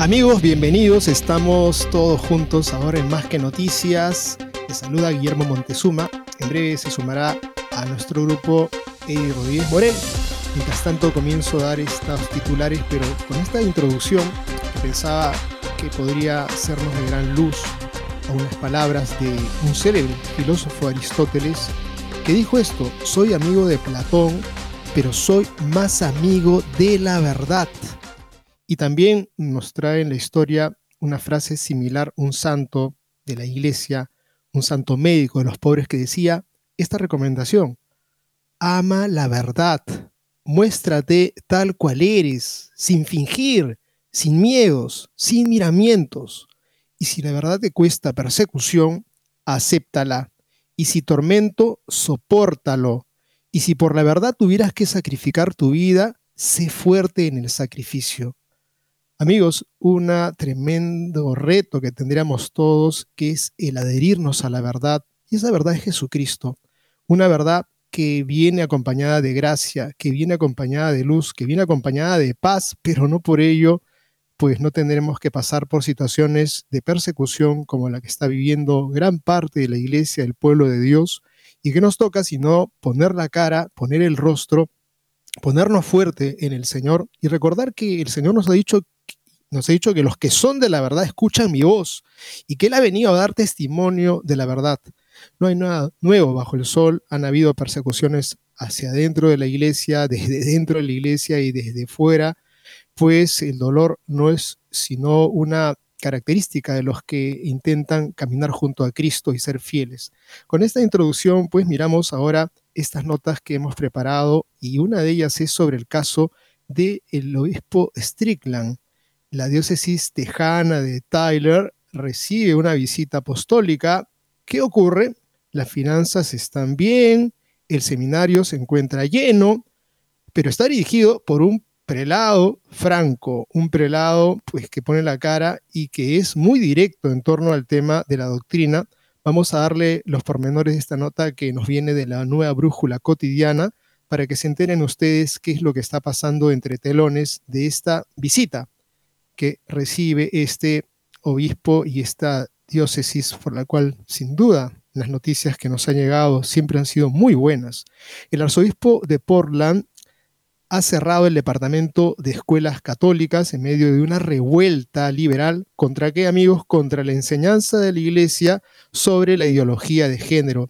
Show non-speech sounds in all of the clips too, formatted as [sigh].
Amigos, bienvenidos. Estamos todos juntos ahora en Más que Noticias. Les saluda Guillermo Montezuma. En breve se sumará a nuestro grupo Eddie Rodríguez Morel. Mientras tanto comienzo a dar estos titulares, pero con esta introducción pensaba que podría sernos de gran luz a unas palabras de un célebre filósofo Aristóteles que dijo esto, soy amigo de Platón, pero soy más amigo de la verdad. Y también nos trae en la historia una frase similar, un santo de la iglesia, un santo médico de los pobres que decía esta recomendación, ama la verdad, muéstrate tal cual eres, sin fingir, sin miedos, sin miramientos. Y si la verdad te cuesta persecución, acéptala. Y si tormento, sopórtalo. Y si por la verdad tuvieras que sacrificar tu vida, sé fuerte en el sacrificio. Amigos, un tremendo reto que tendríamos todos, que es el adherirnos a la verdad, y esa verdad es Jesucristo, una verdad que viene acompañada de gracia, que viene acompañada de luz, que viene acompañada de paz, pero no por ello, pues no tendremos que pasar por situaciones de persecución como la que está viviendo gran parte de la iglesia, el pueblo de Dios, y que nos toca sino poner la cara, poner el rostro, ponernos fuerte en el Señor y recordar que el Señor nos ha dicho nos ha dicho que los que son de la verdad escuchan mi voz y que Él ha venido a dar testimonio de la verdad. No hay nada nuevo bajo el sol, han habido persecuciones hacia dentro de la iglesia, desde dentro de la iglesia y desde fuera, pues el dolor no es sino una característica de los que intentan caminar junto a Cristo y ser fieles. Con esta introducción, pues miramos ahora estas notas que hemos preparado y una de ellas es sobre el caso del el obispo Strickland, la diócesis tejana de Tyler recibe una visita apostólica. ¿Qué ocurre? Las finanzas están bien, el seminario se encuentra lleno, pero está dirigido por un prelado franco, un prelado pues que pone la cara y que es muy directo en torno al tema de la doctrina. Vamos a darle los pormenores de esta nota que nos viene de la nueva brújula cotidiana para que se enteren ustedes qué es lo que está pasando entre telones de esta visita que recibe este obispo y esta diócesis, por la cual sin duda las noticias que nos han llegado siempre han sido muy buenas. El arzobispo de Portland ha cerrado el departamento de escuelas católicas en medio de una revuelta liberal. ¿Contra qué, amigos? Contra la enseñanza de la iglesia sobre la ideología de género.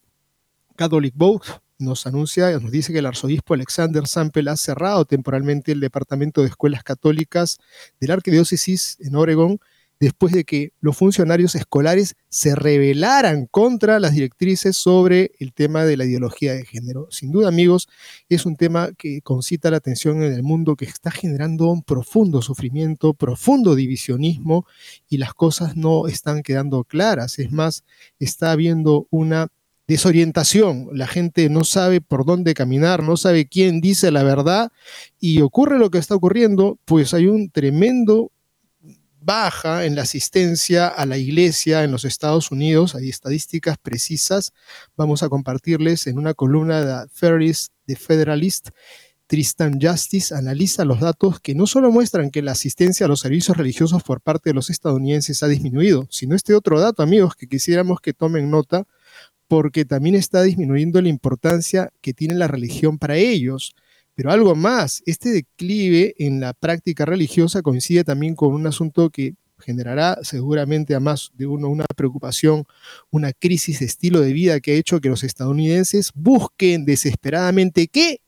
Catholic Vote nos anuncia, nos dice que el arzobispo Alexander Sample ha cerrado temporalmente el Departamento de Escuelas Católicas de la Arquidiócesis en Oregón después de que los funcionarios escolares se rebelaran contra las directrices sobre el tema de la ideología de género. Sin duda, amigos, es un tema que concita la atención en el mundo que está generando un profundo sufrimiento, profundo divisionismo y las cosas no están quedando claras. Es más, está habiendo una desorientación, la gente no sabe por dónde caminar, no sabe quién dice la verdad y ocurre lo que está ocurriendo, pues hay un tremendo baja en la asistencia a la iglesia en los Estados Unidos, hay estadísticas precisas, vamos a compartirles en una columna de Ferris de Federalist. Tristan Justice analiza los datos que no solo muestran que la asistencia a los servicios religiosos por parte de los estadounidenses ha disminuido, sino este otro dato, amigos, que quisiéramos que tomen nota, porque también está disminuyendo la importancia que tiene la religión para ellos. Pero algo más, este declive en la práctica religiosa coincide también con un asunto que generará seguramente a más de uno una preocupación, una crisis de estilo de vida que ha hecho que los estadounidenses busquen desesperadamente qué?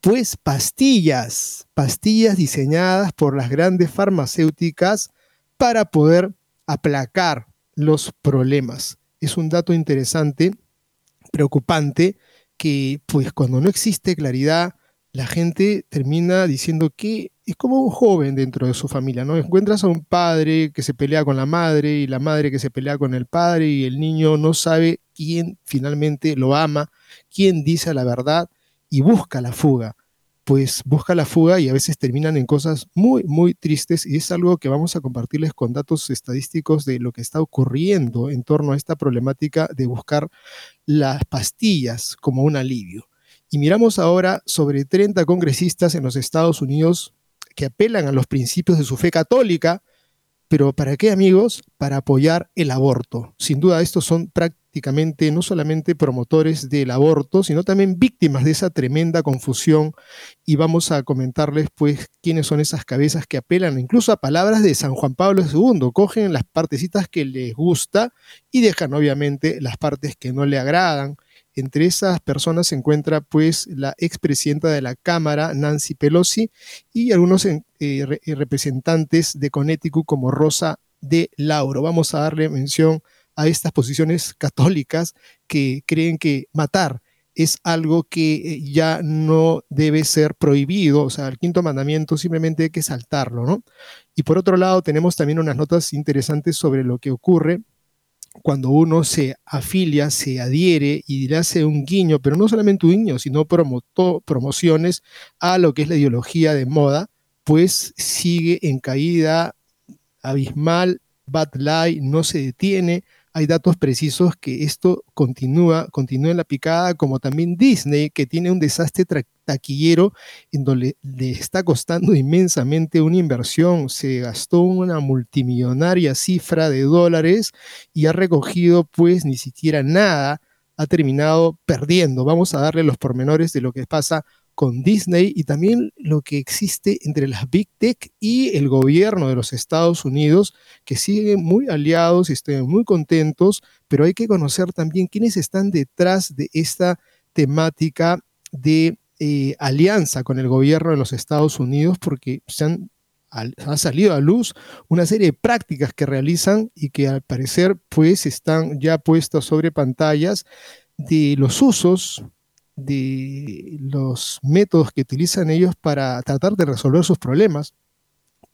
Pues pastillas, pastillas diseñadas por las grandes farmacéuticas para poder aplacar los problemas. Es un dato interesante, preocupante, que pues cuando no existe claridad, la gente termina diciendo que es como un joven dentro de su familia, ¿no? Encuentras a un padre que se pelea con la madre y la madre que se pelea con el padre y el niño no sabe quién finalmente lo ama, quién dice la verdad y busca la fuga pues busca la fuga y a veces terminan en cosas muy, muy tristes y es algo que vamos a compartirles con datos estadísticos de lo que está ocurriendo en torno a esta problemática de buscar las pastillas como un alivio. Y miramos ahora sobre 30 congresistas en los Estados Unidos que apelan a los principios de su fe católica, pero ¿para qué amigos? Para apoyar el aborto. Sin duda estos son no solamente promotores del aborto, sino también víctimas de esa tremenda confusión. Y vamos a comentarles, pues, quiénes son esas cabezas que apelan incluso a palabras de San Juan Pablo II. Cogen las partecitas que les gusta y dejan, obviamente, las partes que no le agradan. Entre esas personas se encuentra pues la expresidenta de la Cámara, Nancy Pelosi, y algunos eh, representantes de Connecticut como Rosa de Lauro. Vamos a darle mención a estas posiciones católicas que creen que matar es algo que eh, ya no debe ser prohibido, o sea, el quinto mandamiento simplemente hay que saltarlo, ¿no? Y por otro lado, tenemos también unas notas interesantes sobre lo que ocurre cuando uno se afilia, se adhiere y le hace un guiño, pero no solamente un guiño, sino promociones a lo que es la ideología de moda, pues sigue en caída abismal, Bad Lie no se detiene, hay datos precisos que esto continúa, continúa en la picada, como también Disney, que tiene un desastre taquillero en donde le está costando inmensamente una inversión. Se gastó una multimillonaria cifra de dólares y ha recogido pues ni siquiera nada, ha terminado perdiendo. Vamos a darle los pormenores de lo que pasa con Disney y también lo que existe entre las Big Tech y el gobierno de los Estados Unidos, que siguen muy aliados y están muy contentos, pero hay que conocer también quiénes están detrás de esta temática de eh, alianza con el gobierno de los Estados Unidos, porque se han ha salido a luz una serie de prácticas que realizan y que al parecer pues están ya puestas sobre pantallas de los usos de los métodos que utilizan ellos para tratar de resolver sus problemas,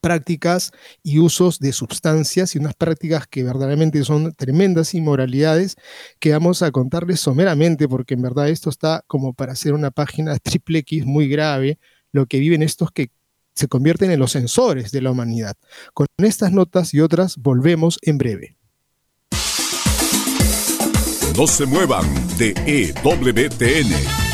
prácticas y usos de sustancias y unas prácticas que verdaderamente son tremendas inmoralidades que vamos a contarles someramente porque en verdad esto está como para hacer una página triple X muy grave, lo que viven estos que se convierten en los sensores de la humanidad. Con estas notas y otras volvemos en breve. No se muevan de EWTN,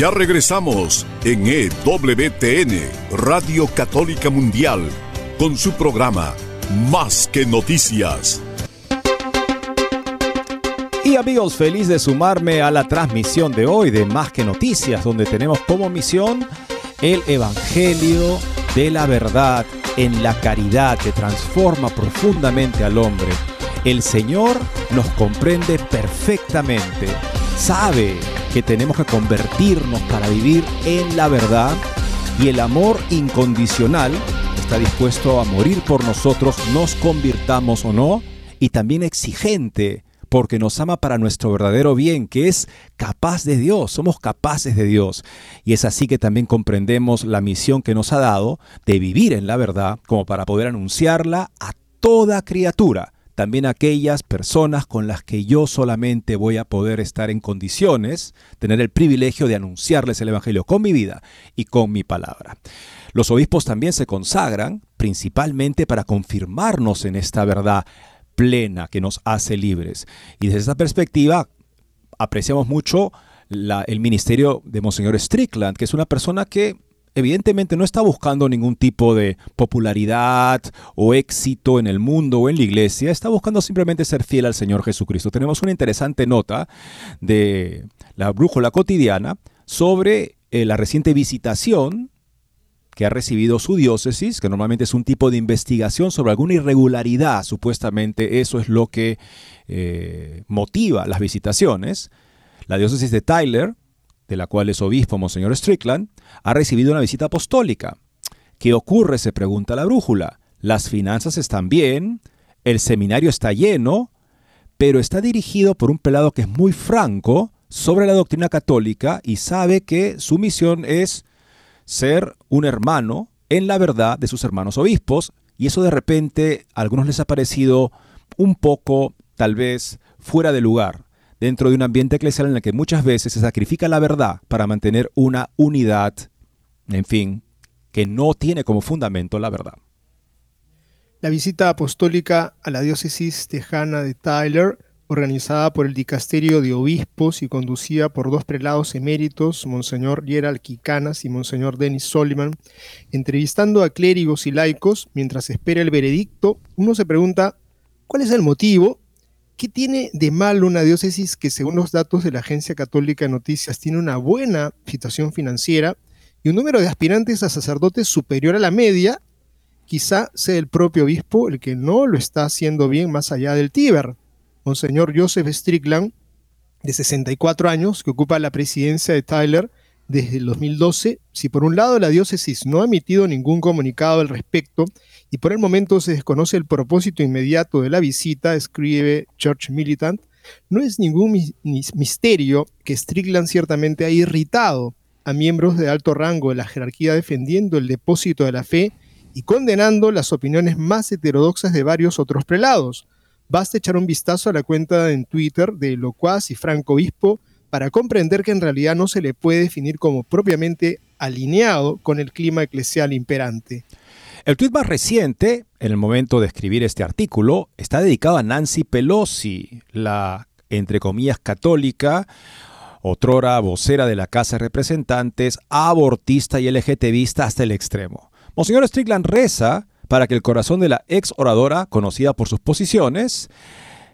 Ya regresamos en EWTN, Radio Católica Mundial, con su programa Más que Noticias. Y amigos, feliz de sumarme a la transmisión de hoy de Más que Noticias, donde tenemos como misión el Evangelio de la verdad en la caridad que transforma profundamente al hombre. El Señor nos comprende perfectamente, sabe que tenemos que convertirnos para vivir en la verdad y el amor incondicional está dispuesto a morir por nosotros, nos convirtamos o no, y también exigente porque nos ama para nuestro verdadero bien, que es capaz de Dios, somos capaces de Dios. Y es así que también comprendemos la misión que nos ha dado de vivir en la verdad como para poder anunciarla a toda criatura, también aquellas personas con las que yo solamente voy a poder estar en condiciones, tener el privilegio de anunciarles el Evangelio con mi vida y con mi palabra. Los obispos también se consagran principalmente para confirmarnos en esta verdad plena que nos hace libres. Y desde esa perspectiva apreciamos mucho el ministerio de Monseñor Strickland, que es una persona que evidentemente no está buscando ningún tipo de popularidad o éxito en el mundo o en la iglesia, está buscando simplemente ser fiel al Señor Jesucristo. Tenemos una interesante nota de la brújula cotidiana sobre eh, la reciente visitación que ha recibido su diócesis, que normalmente es un tipo de investigación sobre alguna irregularidad, supuestamente eso es lo que eh, motiva las visitaciones. La diócesis de Tyler, de la cual es obispo Monseñor Strickland, ha recibido una visita apostólica. ¿Qué ocurre? se pregunta la brújula. Las finanzas están bien, el seminario está lleno, pero está dirigido por un pelado que es muy franco sobre la doctrina católica y sabe que su misión es ser un hermano en la verdad de sus hermanos obispos, y eso de repente a algunos les ha parecido un poco, tal vez, fuera de lugar, dentro de un ambiente eclesial en el que muchas veces se sacrifica la verdad para mantener una unidad, en fin, que no tiene como fundamento la verdad. La visita apostólica a la diócesis tejana de Tyler organizada por el Dicasterio de Obispos y conducida por dos prelados eméritos, Monseñor Gerald Quicanas y Monseñor Dennis Soliman, entrevistando a clérigos y laicos mientras espera el veredicto, uno se pregunta, ¿cuál es el motivo? ¿Qué tiene de malo una diócesis que según los datos de la Agencia Católica de Noticias tiene una buena situación financiera y un número de aspirantes a sacerdotes superior a la media? Quizá sea el propio obispo el que no lo está haciendo bien más allá del Tíber. Monseñor Joseph Strickland, de 64 años, que ocupa la presidencia de Tyler desde el 2012, si por un lado la diócesis no ha emitido ningún comunicado al respecto y por el momento se desconoce el propósito inmediato de la visita, escribe Church Militant, no es ningún misterio que Strickland ciertamente ha irritado a miembros de alto rango de la jerarquía defendiendo el depósito de la fe y condenando las opiniones más heterodoxas de varios otros prelados, Basta echar un vistazo a la cuenta en Twitter de Locuaz y Franco Obispo para comprender que en realidad no se le puede definir como propiamente alineado con el clima eclesial imperante. El tuit más reciente, en el momento de escribir este artículo, está dedicado a Nancy Pelosi, la, entre comillas, católica, otrora vocera de la Casa de Representantes, abortista y LGTBista hasta el extremo. Monseñor Strickland reza para que el corazón de la ex oradora, conocida por sus posiciones,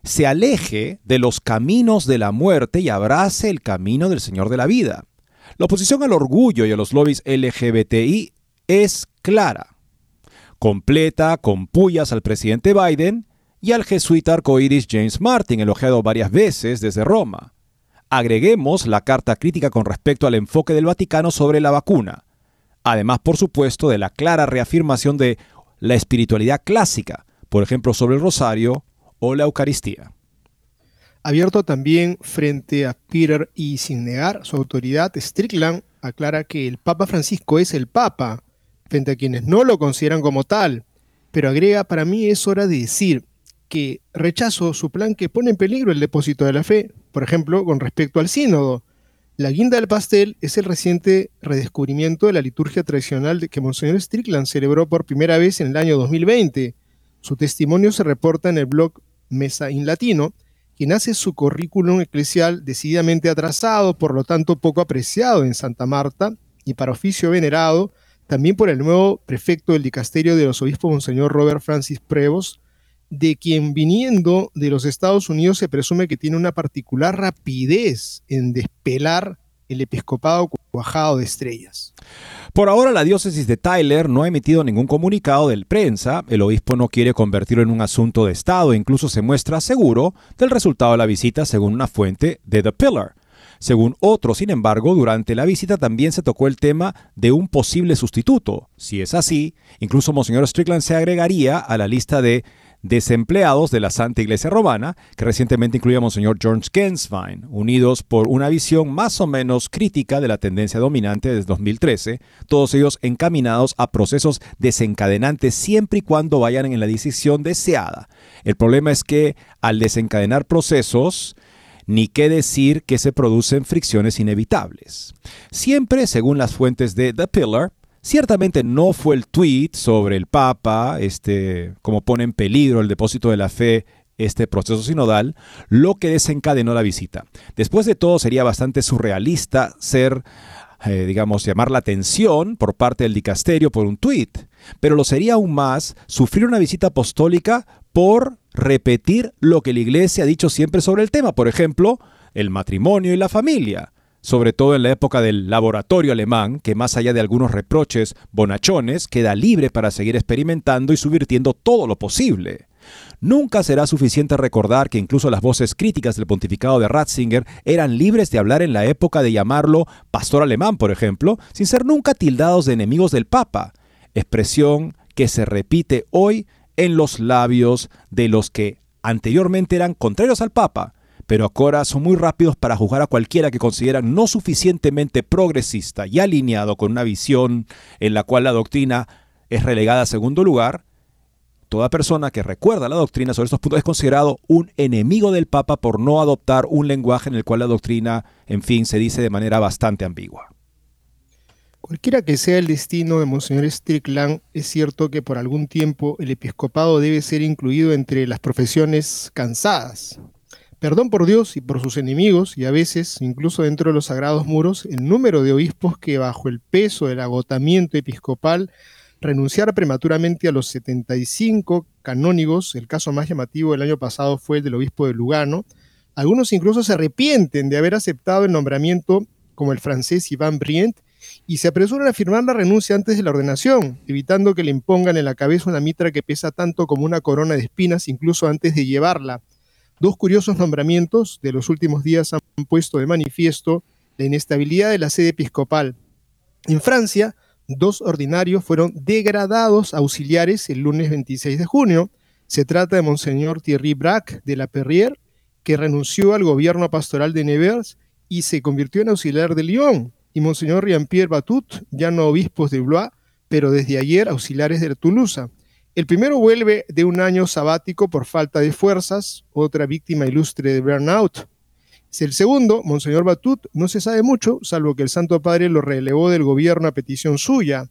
se aleje de los caminos de la muerte y abrace el camino del Señor de la vida. La oposición al orgullo y a los lobbies LGBTI es clara. Completa con pullas al presidente Biden y al jesuita arcoíris James Martin, elogiado varias veces desde Roma. Agreguemos la carta crítica con respecto al enfoque del Vaticano sobre la vacuna. Además, por supuesto, de la clara reafirmación de la espiritualidad clásica, por ejemplo sobre el rosario o la Eucaristía. Abierto también frente a Peter y sin negar su autoridad, Strickland aclara que el Papa Francisco es el Papa, frente a quienes no lo consideran como tal, pero agrega, para mí es hora de decir que rechazo su plan que pone en peligro el depósito de la fe, por ejemplo, con respecto al sínodo, la guinda del pastel es el reciente redescubrimiento de la liturgia tradicional que Monseñor Strickland celebró por primera vez en el año 2020. Su testimonio se reporta en el blog Mesa in Latino, quien hace su currículum eclesial decididamente atrasado, por lo tanto poco apreciado en Santa Marta y para oficio venerado, también por el nuevo prefecto del dicasterio de los obispos Monseñor Robert Francis Prevos, de quien viniendo de los Estados Unidos se presume que tiene una particular rapidez en despelar el episcopado cuajado de estrellas. Por ahora la diócesis de Tyler no ha emitido ningún comunicado del prensa, el obispo no quiere convertirlo en un asunto de Estado e incluso se muestra seguro del resultado de la visita según una fuente de The Pillar. Según otros, sin embargo, durante la visita también se tocó el tema de un posible sustituto. Si es así, incluso Monseñor Strickland se agregaría a la lista de desempleados de la Santa Iglesia Romana, que recientemente incluía a Monseñor George Genswein, unidos por una visión más o menos crítica de la tendencia dominante desde 2013, todos ellos encaminados a procesos desencadenantes siempre y cuando vayan en la decisión deseada. El problema es que al desencadenar procesos, ni qué decir que se producen fricciones inevitables. Siempre, según las fuentes de The Pillar, Ciertamente no fue el tweet sobre el Papa, este, como pone en peligro el depósito de la fe este proceso sinodal, lo que desencadenó la visita. Después de todo, sería bastante surrealista ser, eh, digamos, llamar la atención por parte del dicasterio por un tuit, pero lo sería aún más sufrir una visita apostólica por repetir lo que la iglesia ha dicho siempre sobre el tema, por ejemplo, el matrimonio y la familia sobre todo en la época del laboratorio alemán, que más allá de algunos reproches bonachones, queda libre para seguir experimentando y subvirtiendo todo lo posible. Nunca será suficiente recordar que incluso las voces críticas del pontificado de Ratzinger eran libres de hablar en la época de llamarlo pastor alemán, por ejemplo, sin ser nunca tildados de enemigos del Papa, expresión que se repite hoy en los labios de los que anteriormente eran contrarios al Papa, pero ahora son muy rápidos para juzgar a cualquiera que consideran no suficientemente progresista y alineado con una visión en la cual la doctrina es relegada a segundo lugar. Toda persona que recuerda la doctrina sobre estos puntos es considerado un enemigo del Papa por no adoptar un lenguaje en el cual la doctrina, en fin, se dice de manera bastante ambigua. Cualquiera que sea el destino de Monseñor Strickland, es cierto que por algún tiempo el episcopado debe ser incluido entre las profesiones cansadas, Perdón por Dios y por sus enemigos, y a veces, incluso dentro de los sagrados muros, el número de obispos que bajo el peso del agotamiento episcopal renunciar prematuramente a los 75 canónigos, el caso más llamativo del año pasado fue el del obispo de Lugano, algunos incluso se arrepienten de haber aceptado el nombramiento como el francés Ivan Brient y se apresuran a firmar la renuncia antes de la ordenación, evitando que le impongan en la cabeza una mitra que pesa tanto como una corona de espinas incluso antes de llevarla. Dos curiosos nombramientos de los últimos días han puesto de manifiesto la inestabilidad de la sede episcopal. En Francia, dos ordinarios fueron degradados auxiliares el lunes 26 de junio. Se trata de Monseñor Thierry Braque de la Perrière, que renunció al gobierno pastoral de Nevers y se convirtió en auxiliar de Lyon, y Monseñor Jean-Pierre Batut, ya no obispos de Blois, pero desde ayer auxiliares de Toulouse. El primero vuelve de un año sabático por falta de fuerzas, otra víctima ilustre de burnout. El segundo, Monseñor Batut, no se sabe mucho, salvo que el Santo Padre lo relevó del gobierno a petición suya.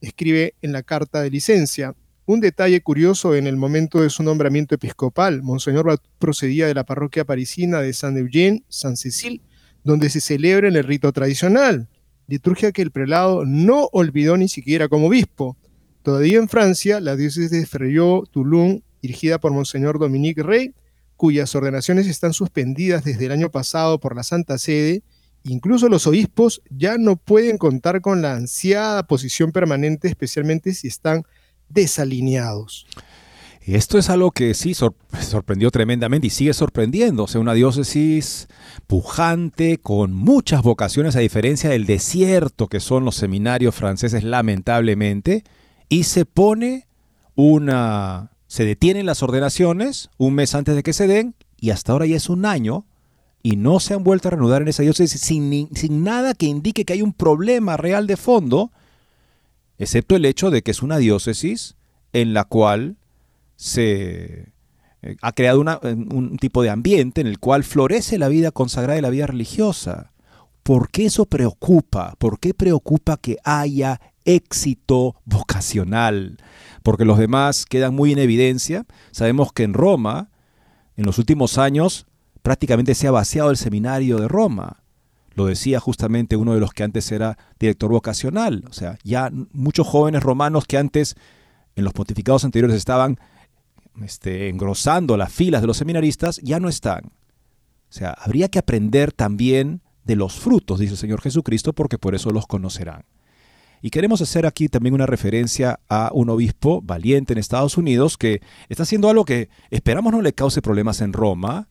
Escribe en la carta de licencia. Un detalle curioso en el momento de su nombramiento episcopal, Monseñor Batut procedía de la parroquia parisina de Saint-Eugène, San Cecil, donde se celebra en el rito tradicional, liturgia que el prelado no olvidó ni siquiera como obispo. Todavía en Francia, la diócesis de Freyot-Toulon, dirigida por Monseñor Dominique Rey, cuyas ordenaciones están suspendidas desde el año pasado por la Santa Sede, incluso los obispos ya no pueden contar con la ansiada posición permanente, especialmente si están desalineados. Esto es algo que sí sorprendió tremendamente y sigue sorprendiendo. O sea, una diócesis pujante, con muchas vocaciones, a diferencia del desierto que son los seminarios franceses, lamentablemente y se pone una... Se detienen las ordenaciones un mes antes de que se den y hasta ahora ya es un año y no se han vuelto a reanudar en esa diócesis sin, sin nada que indique que hay un problema real de fondo, excepto el hecho de que es una diócesis en la cual se eh, ha creado un tipo de ambiente en el cual florece la vida consagrada y la vida religiosa. ¿Por qué eso preocupa? ¿Por qué preocupa que haya éxito vocacional, porque los demás quedan muy en evidencia. Sabemos que en Roma, en los últimos años, prácticamente se ha vaciado el seminario de Roma. Lo decía justamente uno de los que antes era director vocacional. O sea, ya muchos jóvenes romanos que antes en los pontificados anteriores estaban este, engrosando las filas de los seminaristas, ya no están. O sea, habría que aprender también de los frutos, dice el Señor Jesucristo, porque por eso los conocerán. Y queremos hacer aquí también una referencia a un obispo valiente en Estados Unidos que está haciendo algo que esperamos no le cause problemas en Roma,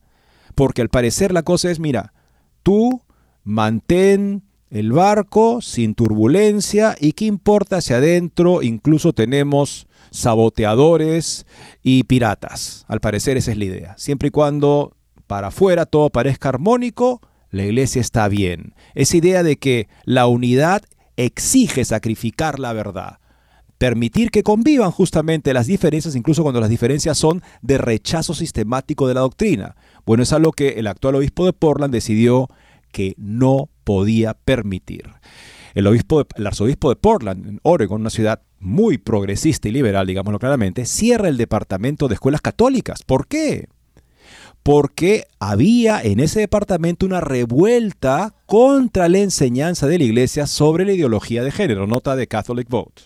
porque al parecer la cosa es, mira, tú mantén el barco sin turbulencia y qué importa si adentro incluso tenemos saboteadores y piratas. Al parecer esa es la idea. Siempre y cuando para afuera todo parezca armónico, la iglesia está bien. Esa idea de que la unidad exige sacrificar la verdad. Permitir que convivan justamente las diferencias, incluso cuando las diferencias son de rechazo sistemático de la doctrina. Bueno, es algo que el actual obispo de Portland decidió que no podía permitir. El, obispo el arzobispo de Portland, en Oregon, una ciudad muy progresista y liberal, digámoslo claramente, cierra el departamento de escuelas católicas. ¿Por qué? Porque había en ese departamento una revuelta contra la enseñanza de la iglesia sobre la ideología de género, nota de Catholic Vote.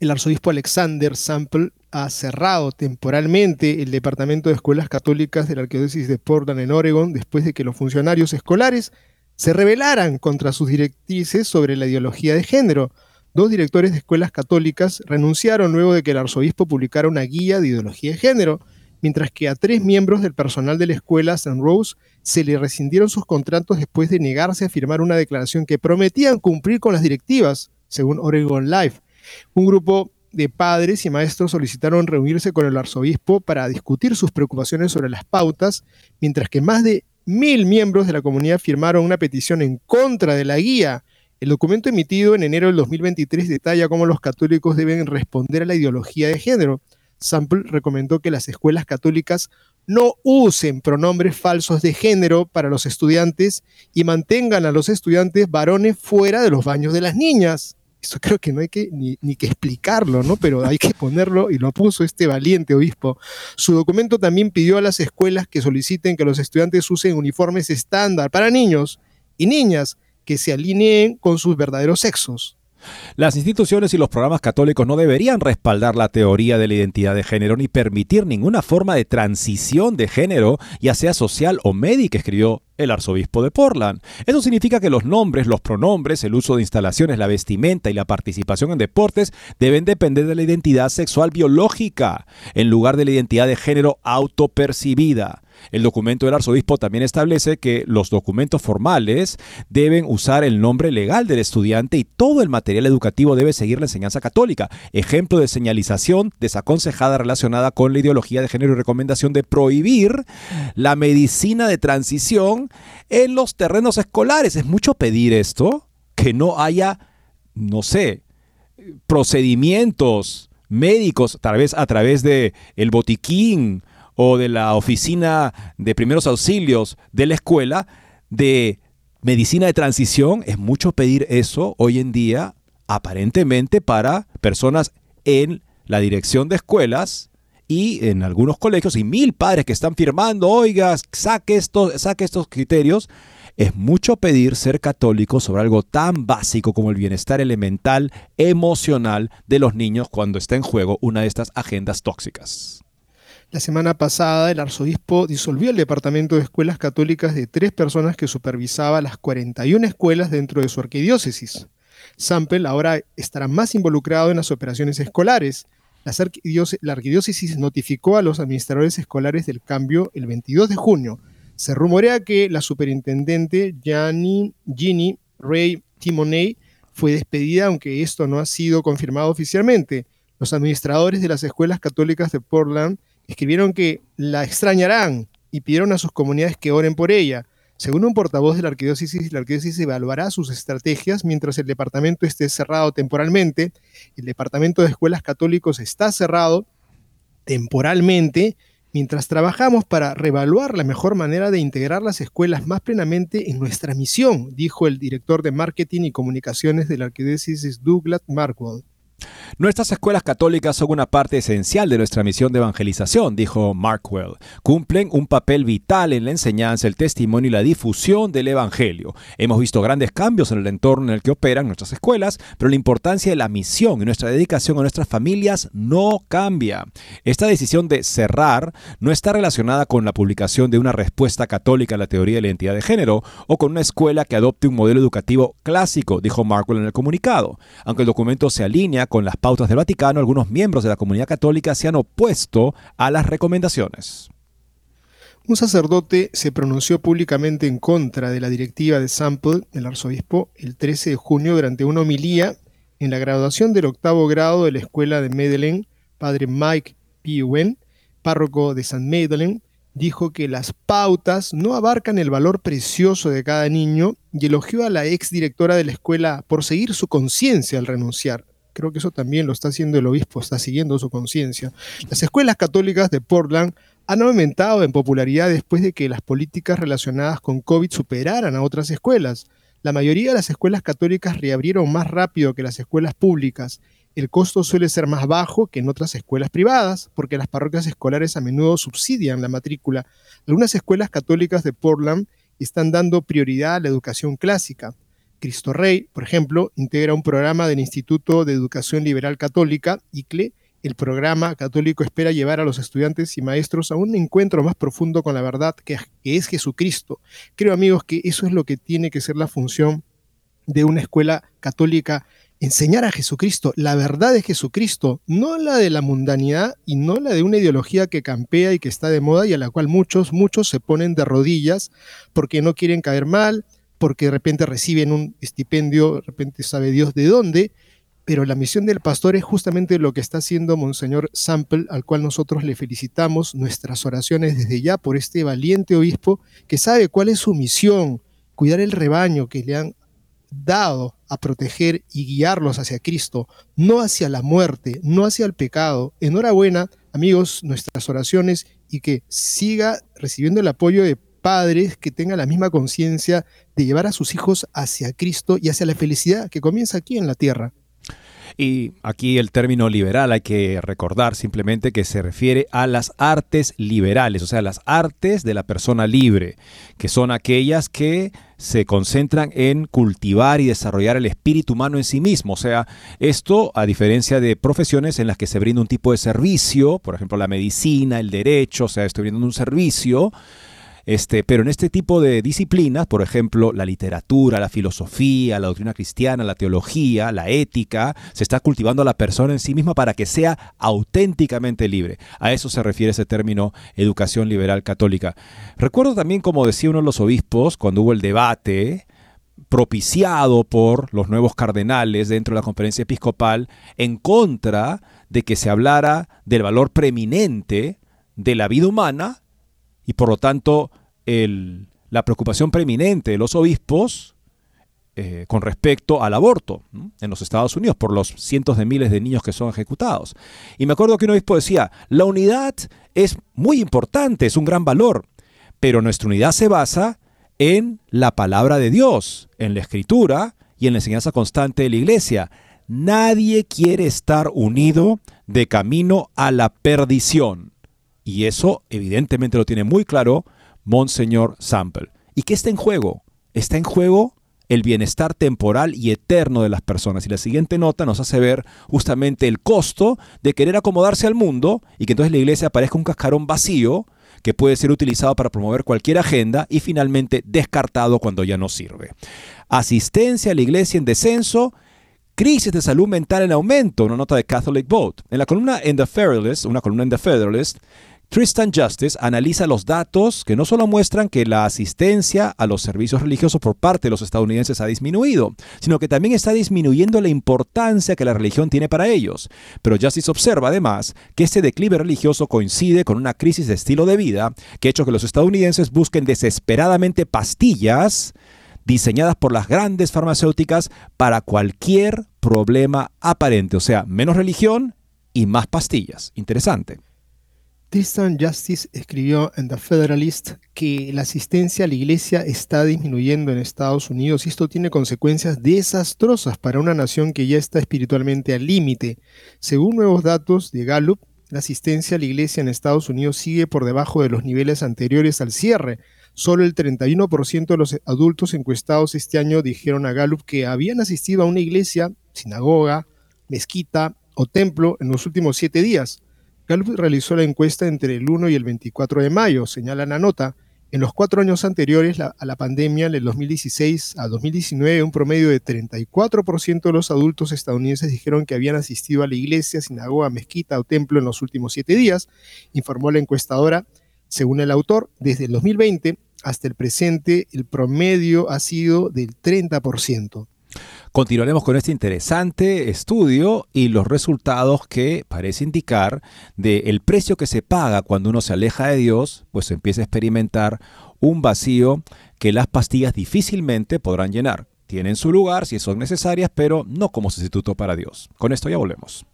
El arzobispo Alexander Sample ha cerrado temporalmente el Departamento de Escuelas Católicas de la Arquidiócesis de Portland en Oregon después de que los funcionarios escolares se rebelaran contra sus directrices sobre la ideología de género. Dos directores de escuelas católicas renunciaron luego de que el arzobispo publicara una guía de ideología de género, mientras que a tres miembros del personal de la escuela St. Rose se le rescindieron sus contratos después de negarse a firmar una declaración que prometían cumplir con las directivas, según Oregon Life. Un grupo de padres y maestros solicitaron reunirse con el arzobispo para discutir sus preocupaciones sobre las pautas, mientras que más de mil miembros de la comunidad firmaron una petición en contra de la guía. El documento emitido en enero del 2023 detalla cómo los católicos deben responder a la ideología de género. Sample recomendó que las escuelas católicas no usen pronombres falsos de género para los estudiantes y mantengan a los estudiantes varones fuera de los baños de las niñas. Eso creo que no hay que ni, que explicarlo, ¿no? Pero hay que ponerlo y lo puso este valiente obispo. Su documento también pidió a las escuelas que soliciten que los estudiantes usen uniformes estándar para niños y niñas que se alineen con sus verdaderos sexos. Las instituciones y los programas católicos no deberían respaldar la teoría de la identidad de género ni permitir ninguna forma de transición de género, ya sea social o médica, escribió el arzobispo de Portland. Eso significa que los nombres, los pronombres, el uso de instalaciones, la vestimenta y la participación en deportes deben depender de la identidad sexual biológica, en lugar de la identidad de género autopercibida. El documento del arzobispo también establece que los documentos formales deben usar el nombre legal del estudiante y todo el material educativo debe seguir la enseñanza católica. Ejemplo de señalización desaconsejada relacionada con la ideología de género y recomendación de prohibir la medicina de transición en los terrenos escolares. Es mucho pedir esto, que no haya, no sé, procedimientos médicos, tal vez a través de el botiquín o de la oficina de primeros auxilios de la escuela de medicina de transición, es mucho pedir eso hoy en día, aparentemente para personas en la dirección de escuelas y en algunos colegios y mil padres que están firmando, oiga, saque estos, saque estos criterios. Es mucho pedir ser católico sobre algo tan básico como el bienestar elemental emocional de los niños cuando está en juego una de estas agendas tóxicas. La semana pasada, el arzobispo disolvió el departamento de escuelas católicas de tres personas que supervisaba las 41 escuelas dentro de su arquidiócesis. Sample ahora estará más involucrado en las operaciones escolares. La arquidiócesis notificó a los administradores escolares del cambio el 22 de junio. Se rumorea que la superintendente Ginny Ray Timoney fue despedida, aunque esto no ha sido confirmado oficialmente. Los administradores de las escuelas católicas de Portland escribieron que la extrañarán y pidieron a sus comunidades que oren por ella. Según un portavoz de la arquidiócesis, la arquidiócesis evaluará sus estrategias mientras el departamento esté cerrado temporalmente. El departamento de escuelas católicos está cerrado temporalmente mientras trabajamos para reevaluar la mejor manera de integrar las escuelas más plenamente en nuestra misión, dijo el director de marketing y comunicaciones de la arquidiócesis Douglas Markwell. Nuestras escuelas católicas son una parte esencial de nuestra misión de evangelización, dijo Markwell. Cumplen un papel vital en la enseñanza, el testimonio y la difusión del Evangelio. Hemos visto grandes cambios en el entorno en el que operan nuestras escuelas, pero la importancia de la misión y nuestra dedicación a nuestras familias no cambia. Esta decisión de cerrar no está relacionada con la publicación de una respuesta católica a la teoría de la identidad de género o con una escuela que adopte un modelo educativo clásico, dijo Markwell en el comunicado. Aunque el documento se alinea con las pautas del Vaticano, algunos miembros de la comunidad católica se han opuesto a las recomendaciones. Un sacerdote se pronunció públicamente en contra de la directiva de Sample, el arzobispo, el 13 de junio durante una homilía en la graduación del octavo grado de la escuela de Medellín, padre Mike Piwen, párroco de San Medellín, dijo que las pautas no abarcan el valor precioso de cada niño y elogió a la ex directora de la escuela por seguir su conciencia al renunciar. Creo que eso también lo está haciendo el obispo, está siguiendo su conciencia. Las escuelas católicas de Portland han aumentado en popularidad después de que las políticas relacionadas con COVID superaran a otras escuelas. La mayoría de las escuelas católicas reabrieron más rápido que las escuelas públicas. El costo suele ser más bajo que en otras escuelas privadas, porque las parroquias escolares a menudo subsidian la matrícula. Algunas escuelas católicas de Portland están dando prioridad a la educación clásica. Cristo Rey, por ejemplo, integra un programa del Instituto de Educación Liberal Católica, ICLE. El programa católico espera llevar a los estudiantes y maestros a un encuentro más profundo con la verdad que, es Jesucristo. Creo, amigos, que eso es lo que tiene que ser la función de una escuela católica enseñar a Jesucristo, la verdad de Jesucristo, no la de la mundanidad y no la de una ideología que campea y que está de moda y a la cual muchos, muchos se ponen de rodillas porque no quieren caer mal, porque de repente reciben un estipendio, de repente sabe Dios de dónde, pero la misión del pastor es justamente lo que está haciendo Monseñor Sample, al cual nosotros le felicitamos nuestras oraciones desde ya por este valiente obispo que sabe cuál es su misión, cuidar el rebaño que le han dado a proteger y guiarlos hacia Cristo, no hacia la muerte, no hacia el pecado. Enhorabuena, amigos, nuestras oraciones y que siga recibiendo el apoyo de padres que tengan la misma conciencia de llevar a sus hijos hacia Cristo y hacia la felicidad que comienza aquí en la tierra. Y aquí el término liberal hay que recordar simplemente que se refiere a las artes liberales, o sea, las artes de la persona libre, que son aquellas que se concentran en cultivar y desarrollar el espíritu humano en sí mismo. O sea, esto a diferencia de profesiones en las que se brinda un tipo de servicio, por ejemplo la medicina, el derecho, o sea, estoy brindando un servicio, este, pero en este tipo de disciplinas, por ejemplo, la literatura, la filosofía, la doctrina cristiana, la teología, la ética, se está cultivando a la persona en sí misma para que sea auténticamente libre. A eso se refiere ese término educación liberal católica. Recuerdo también, como decía uno de los obispos, cuando hubo el debate, propiciado por los nuevos cardenales dentro de la conferencia episcopal en contra de que se hablara del valor preeminente de la vida humana y por lo tanto la preocupación preeminente de los obispos eh, con respecto al aborto en los Estados Unidos por los cientos de miles de niños que son ejecutados. Y me acuerdo que un obispo decía, la unidad es muy importante, es un gran valor, pero nuestra unidad se basa en la palabra de Dios, en la escritura y en la enseñanza constante de la iglesia. Nadie quiere estar unido de camino a la perdición. Y eso evidentemente lo tiene muy claro Monseñor Sample. ¿Y qué está en juego? Está en juego el bienestar temporal y eterno de las personas. Y la siguiente nota nos hace ver justamente el costo de querer acomodarse al mundo y que entonces la iglesia parezca un cascarón vacío que puede ser utilizado para promover cualquier agenda y finalmente descartado cuando ya no sirve. Asistencia a la iglesia en descenso Crisis de salud mental en aumento, una nota de Catholic Vote. En la columna In the Federalist, una columna en The Federalist, Tristan Justice analiza los datos que no solo muestran que la asistencia a los servicios religiosos por parte de los estadounidenses ha disminuido, sino que también está disminuyendo la importancia que la religión tiene para ellos. Pero Justice observa además que este declive religioso coincide con una crisis de estilo de vida que ha hecho que los estadounidenses busquen desesperadamente pastillas diseñadas por las grandes farmacéuticas para cualquier problema aparente, o sea, menos religión y más pastillas. Interesante. Tristan Justice escribió en The Federalist que la asistencia a la iglesia está disminuyendo en Estados Unidos y esto tiene consecuencias desastrosas para una nación que ya está espiritualmente al límite. Según nuevos datos de Gallup, la asistencia a la iglesia en Estados Unidos sigue por debajo de los niveles anteriores al cierre. Solo el 31% de los adultos encuestados este año dijeron a Gallup que habían asistido a una iglesia, sinagoga, mezquita o templo en los últimos siete días. Gallup realizó la encuesta entre el 1 y el 24 de mayo, señala la nota. En los cuatro años anteriores a la pandemia, en el 2016 a 2019, un promedio de 34% de los adultos estadounidenses dijeron que habían asistido a la iglesia, sinagoga, mezquita o templo en los últimos siete días, informó la encuestadora. Según el autor, desde el 2020 hasta el presente, el promedio ha sido del 30%. Continuaremos con este interesante estudio y los resultados que parece indicar de el precio que se paga cuando uno se aleja de Dios, pues empieza a experimentar un vacío que las pastillas difícilmente podrán llenar. Tienen su lugar si son necesarias, pero no como sustituto para Dios. Con esto ya volvemos.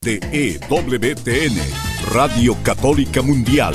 De EWTN, Radio Católica Mundial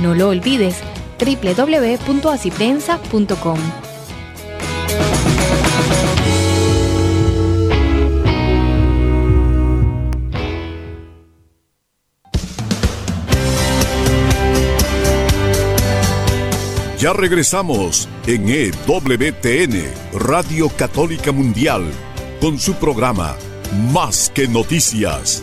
No lo olvides, www.asiprensa.com. Ya regresamos en EWTN, Radio Católica Mundial, con su programa Más que Noticias.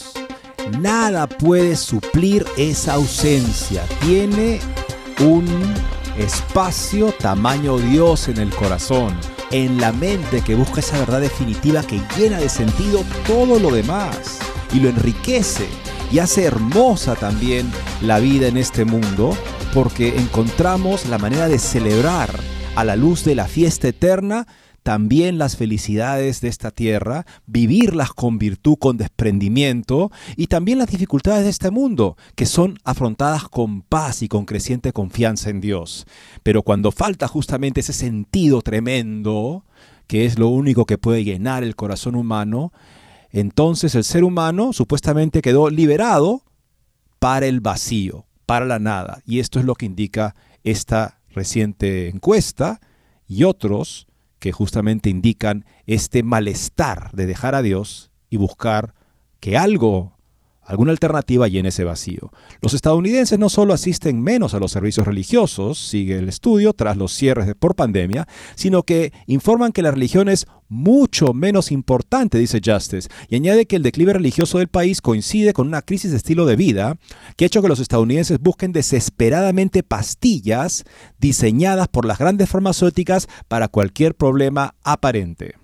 Nada puede suplir esa ausencia. Tiene un espacio tamaño Dios en el corazón, en la mente que busca esa verdad definitiva que llena de sentido todo lo demás y lo enriquece y hace hermosa también la vida en este mundo porque encontramos la manera de celebrar a la luz de la fiesta eterna también las felicidades de esta tierra, vivirlas con virtud, con desprendimiento, y también las dificultades de este mundo, que son afrontadas con paz y con creciente confianza en Dios. Pero cuando falta justamente ese sentido tremendo, que es lo único que puede llenar el corazón humano, entonces el ser humano supuestamente quedó liberado para el vacío, para la nada. Y esto es lo que indica esta reciente encuesta y otros que justamente indican este malestar de dejar a Dios y buscar que algo, alguna alternativa llene ese vacío. Los estadounidenses no solo asisten menos a los servicios religiosos, sigue el estudio, tras los cierres por pandemia, sino que informan que la religión es mucho menos importante, dice Justice, y añade que el declive religioso del país coincide con una crisis de estilo de vida que ha hecho que los estadounidenses busquen desesperadamente pastillas diseñadas por las grandes farmacéuticas para cualquier problema aparente.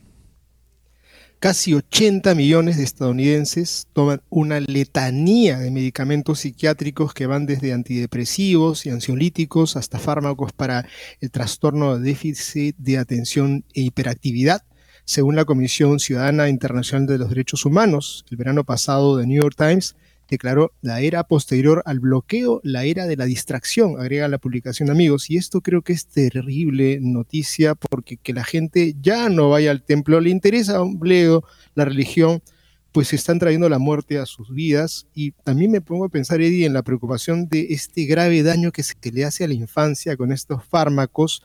Casi 80 millones de estadounidenses toman una letanía de medicamentos psiquiátricos que van desde antidepresivos y ansiolíticos hasta fármacos para el trastorno de déficit de atención e hiperactividad según la Comisión Ciudadana Internacional de los Derechos Humanos, el verano pasado, The New York Times declaró la era posterior al bloqueo, la era de la distracción, agrega la publicación amigos. Y esto creo que es terrible noticia porque que la gente ya no vaya al templo, le interesa un bledo la religión, pues están trayendo la muerte a sus vidas. Y también me pongo a pensar, Eddie, en la preocupación de este grave daño que se le hace a la infancia con estos fármacos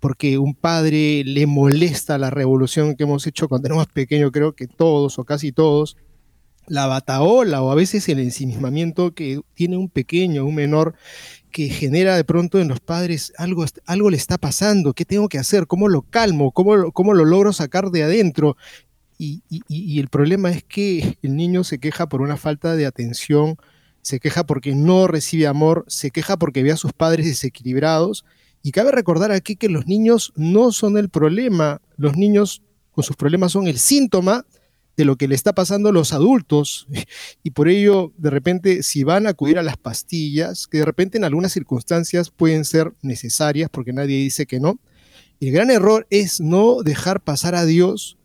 porque un padre le molesta la revolución que hemos hecho cuando éramos pequeños, creo que todos o casi todos, la bataola o a veces el ensimismamiento que tiene un pequeño, un menor, que genera de pronto en los padres algo, algo le está pasando, ¿qué tengo que hacer? ¿Cómo lo calmo? ¿Cómo, cómo lo logro sacar de adentro? Y, y, el problema es que el niño se queja por una falta de atención, se queja porque no recibe amor, se queja porque ve a sus padres desequilibrados. Y cabe recordar aquí que los niños no son el problema, los niños con sus problemas son el síntoma de lo que le está pasando a los adultos. [laughs] Y por ello, de repente, si van a acudir a las pastillas, que de repente en algunas circunstancias pueden ser necesarias, porque nadie dice que no, el gran error es no dejar pasar a Dios.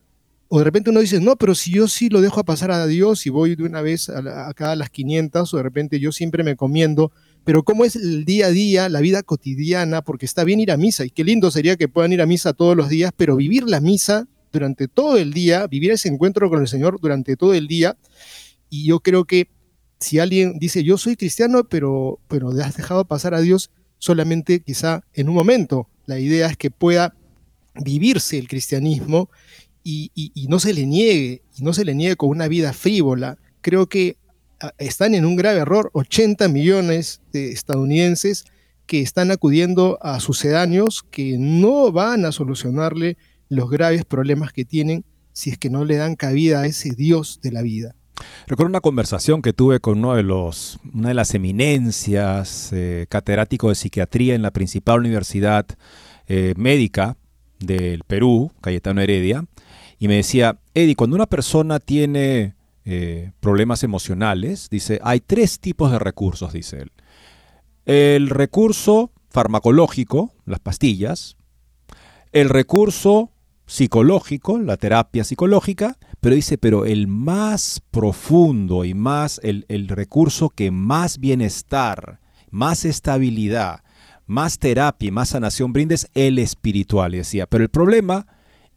O de repente uno dice, no, pero si yo sí lo dejo a pasar a Dios y voy de una vez a acá a las 500, o de repente yo siempre me comiendo, pero cómo es el día a día, la vida cotidiana, porque está bien ir a misa, y qué lindo sería que puedan ir a misa todos los días, pero vivir la misa durante todo el día, vivir ese encuentro con el Señor durante todo el día. Y yo creo que si alguien dice, yo soy cristiano, pero, pero has dejado pasar a Dios solamente quizá en un momento, la idea es que pueda vivirse el cristianismo y, y no se le niegue, y no se le niegue con una vida frívola. Creo que ah, están en un grave error 80 millones de estadounidenses que están acudiendo a sucedáneos que no van a solucionarle los graves problemas que tienen si es que no le dan cabida a ese Dios de la vida. Recuerdo una conversación que tuve con uno de los, una de las eminencias eh, catedráticos de psiquiatría en la principal universidad eh, médica del Perú, Cayetano Heredia, y me decía, Eddie, cuando una persona tiene eh, problemas emocionales, dice, hay tres tipos de recursos, dice él. El recurso farmacológico, las pastillas, el recurso psicológico, la terapia psicológica, pero dice, pero el más profundo y más, el, el recurso que más bienestar, más estabilidad, más terapia y más sanación brinda es el espiritual, decía. Pero el problema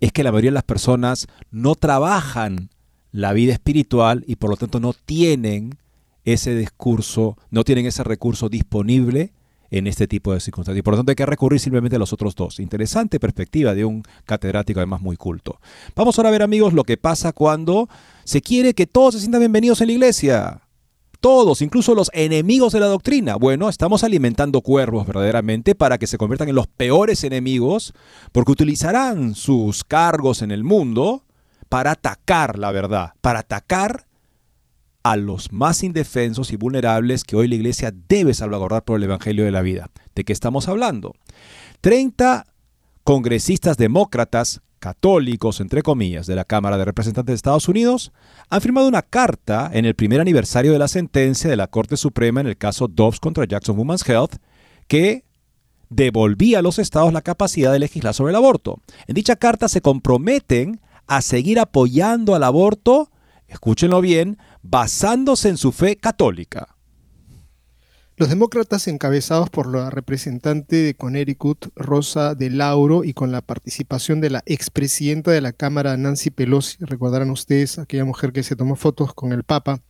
es que la mayoría de las personas no trabajan la vida espiritual y por lo tanto no tienen ese discurso, no tienen ese recurso disponible en este tipo de circunstancias. Y por lo tanto hay que recurrir simplemente a los otros dos. Interesante perspectiva de un catedrático además muy culto. Vamos ahora a ver amigos lo que pasa cuando se quiere que todos se sientan bienvenidos en la iglesia. Todos, incluso los enemigos de la doctrina. Bueno, estamos alimentando cuervos verdaderamente para que se conviertan en los peores enemigos, porque utilizarán sus cargos en el mundo para atacar la verdad, para atacar a los más indefensos y vulnerables que hoy la iglesia debe salvaguardar por el Evangelio de la vida. ¿De qué estamos hablando? 30 congresistas demócratas, católicos, entre comillas, de la Cámara de Representantes de Estados Unidos, han firmado una carta en el primer aniversario de la sentencia de la Corte Suprema en el caso Dobbs contra Jackson Women's Health, que devolvía a los estados la capacidad de legislar sobre el aborto. En dicha carta se comprometen a seguir apoyando al aborto, escúchenlo bien, basándose en su fe católica. Los demócratas, encabezados por la representante de Connecticut, Rosa de Lauro, y con la participación de la expresidenta de la Cámara, Nancy Pelosi, recordarán ustedes aquella mujer que se tomó fotos con el Papa,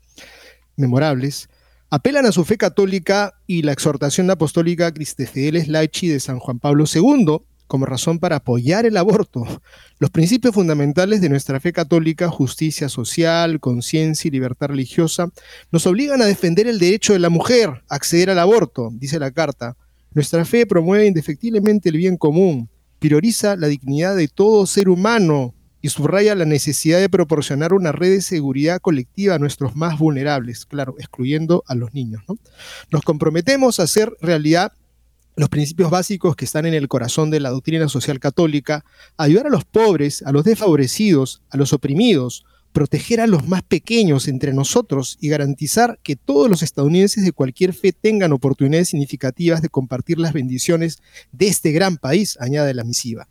memorables, apelan a su fe católica y la exhortación apostólica Christe Fideles Laici de San Juan Pablo II, como razón para apoyar el aborto. Los principios fundamentales de nuestra fe católica, justicia social, conciencia y libertad religiosa, nos obligan a defender el derecho de la mujer a acceder al aborto, dice la carta. Nuestra fe promueve indefectiblemente el bien común, prioriza la dignidad de todo ser humano y subraya la necesidad de proporcionar una red de seguridad colectiva a nuestros más vulnerables, claro, excluyendo a los niños. Nos comprometemos a hacer realidad los principios básicos que están en el corazón de la doctrina social católica, ayudar a los pobres, a los desfavorecidos, a los oprimidos, proteger a los más pequeños entre nosotros y garantizar que todos los estadounidenses de cualquier fe tengan oportunidades significativas de compartir las bendiciones de este gran país, añade la misiva.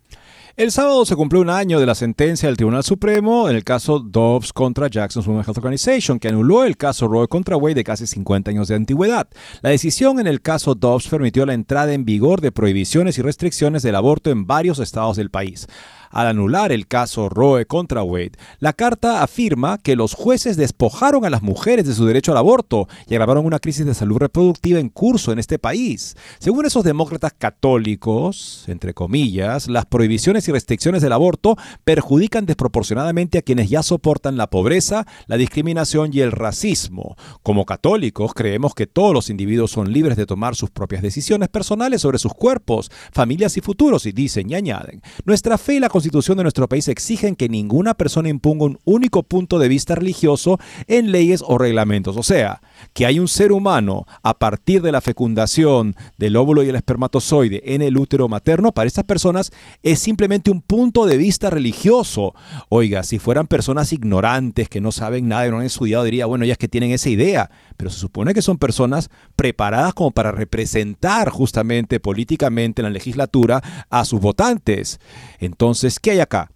El sábado se cumplió un año de la sentencia del Tribunal Supremo en el caso Dobbs contra Jackson's Women's Health Organization, que anuló el caso Roe contra Wade de casi 50 años de antigüedad. La decisión en el caso Dobbs permitió la entrada en vigor de prohibiciones y restricciones del aborto en varios estados del país al anular el caso Roe contra Wade. La carta afirma que los jueces despojaron a las mujeres de su derecho al aborto y agravaron una crisis de salud reproductiva en curso en este país. Según esos demócratas católicos, entre comillas, las prohibiciones y restricciones del aborto perjudican desproporcionadamente a quienes ya soportan la pobreza, la discriminación y el racismo. Como católicos, creemos que todos los individuos son libres de tomar sus propias decisiones personales sobre sus cuerpos, familias y futuros, y dicen y añaden. Nuestra fe y la constitución de nuestro país exigen que ninguna persona imponga un único punto de vista religioso en leyes o reglamentos. O sea, que hay un ser humano a partir de la fecundación del óvulo y el espermatozoide en el útero materno, para estas personas es simplemente un punto de vista religioso. Oiga, si fueran personas ignorantes que no saben nada y no han estudiado, diría, bueno, ellas que tienen esa idea, pero se supone que son personas preparadas como para representar justamente políticamente en la legislatura a sus votantes. Entonces, entonces, ¿qué hay acá?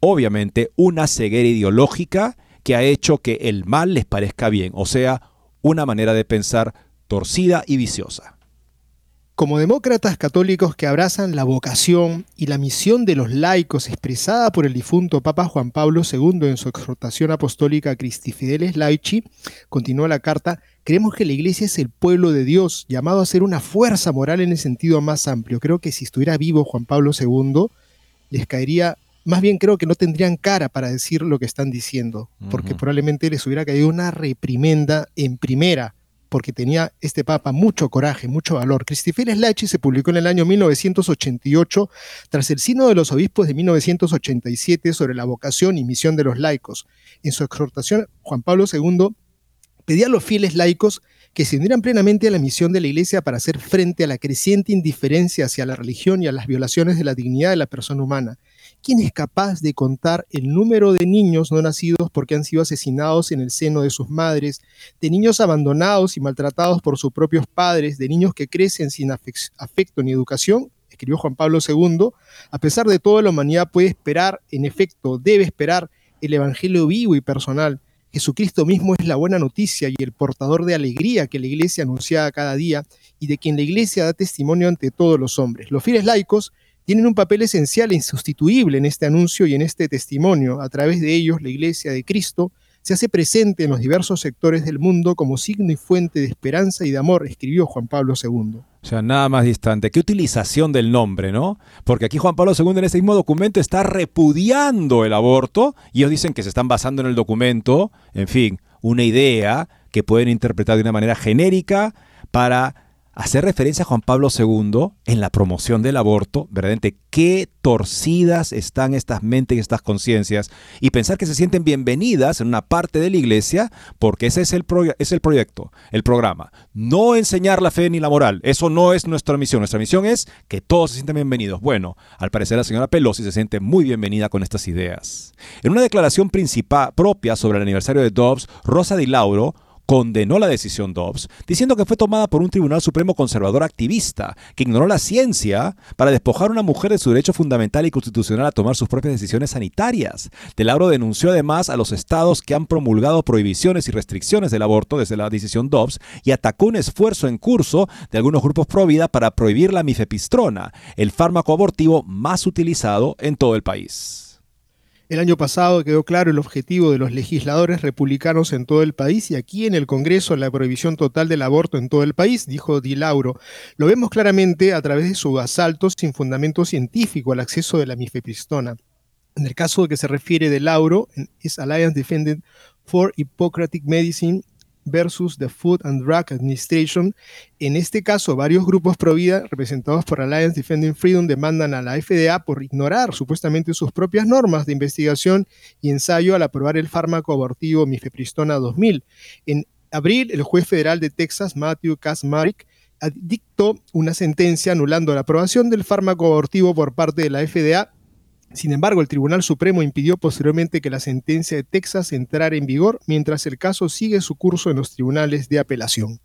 Obviamente una ceguera ideológica que ha hecho que el mal les parezca bien, o sea, una manera de pensar torcida y viciosa. Como demócratas católicos que abrazan la vocación y la misión de los laicos expresada por el difunto Papa Juan Pablo II en su exhortación apostólica Christi Fideles Laici, continúa la carta, creemos que la Iglesia es el pueblo de Dios, llamado a ser una fuerza moral en el sentido más amplio. Creo que si estuviera vivo Juan Pablo II, les caería, más bien creo que no tendrían cara para decir lo que están diciendo, porque probablemente les hubiera caído una reprimenda en primera, porque tenía este papa mucho coraje, mucho valor. Cristiferes Lachi se publicó en el año 1988 tras el Sino de los Obispos de 1987 sobre la vocación y misión de los laicos. En su exhortación, Juan Pablo II pedía a los fieles laicos que se unieran plenamente a la misión de la Iglesia para hacer frente a la creciente indiferencia hacia la religión y a las violaciones de la dignidad de la persona humana. ¿Quién es capaz de contar el número de niños no nacidos porque han sido asesinados en el seno de sus madres, de niños abandonados y maltratados por sus propios padres, de niños que crecen sin afecto ni educación? Escribió Juan Pablo II. A pesar de todo, la humanidad puede esperar, en efecto, debe esperar el Evangelio vivo y personal Jesucristo mismo es la buena noticia y el portador de alegría que la iglesia anuncia cada día y de quien la iglesia da testimonio ante todos los hombres. Los fieles laicos tienen un papel esencial e insustituible en este anuncio y en este testimonio. A través de ellos, la iglesia de Cristo se hace presente en los diversos sectores del mundo como signo y fuente de esperanza y de amor, escribió Juan Pablo II. O sea, nada más distante. Qué utilización del nombre, ¿no? Porque aquí Juan Pablo II en ese mismo documento está repudiando el aborto y ellos dicen que se están basando en el documento, en fin, una idea que pueden interpretar de una manera genérica para hacer referencia a Juan Pablo II en la promoción del aborto, verdaderamente qué torcidas están estas mentes y estas conciencias, y pensar que se sienten bienvenidas en una parte de la iglesia, porque ese es el, es el proyecto, el programa. No enseñar la fe ni la moral, eso no es nuestra misión, nuestra misión es que todos se sientan bienvenidos. Bueno, al parecer la señora Pelosi se siente muy bienvenida con estas ideas. En una declaración principal propia sobre el aniversario de Dobbs, Rosa Di Lauro, condenó la decisión Dobbs, diciendo que fue tomada por un Tribunal Supremo conservador activista, que ignoró la ciencia para despojar a una mujer de su derecho fundamental y constitucional a tomar sus propias decisiones sanitarias. Lauro denunció además a los estados que han promulgado prohibiciones y restricciones del aborto desde la decisión Dobbs y atacó un esfuerzo en curso de algunos grupos pro vida para prohibir la mifepistrona, el fármaco abortivo más utilizado en todo el país. El año pasado quedó claro el objetivo de los legisladores republicanos en todo el país y aquí en el Congreso la prohibición total del aborto en todo el país, dijo Di Lauro. Lo vemos claramente a través de su asalto sin fundamento científico al acceso de la mifepristona. En el caso que se refiere de Lauro, es Alliance Defended for Hippocratic Medicine versus the Food and Drug Administration. En este caso, varios grupos pro vida, representados por Alliance Defending Freedom, demandan a la FDA por ignorar supuestamente sus propias normas de investigación y ensayo al aprobar el fármaco abortivo mifepristona 2000. En abril, el juez federal de Texas, Matthew Kasmarik, dictó una sentencia anulando la aprobación del fármaco abortivo por parte de la FDA sin embargo, el Tribunal Supremo impidió posteriormente que la sentencia de Texas entrara en vigor mientras el caso sigue su curso en los tribunales de apelación.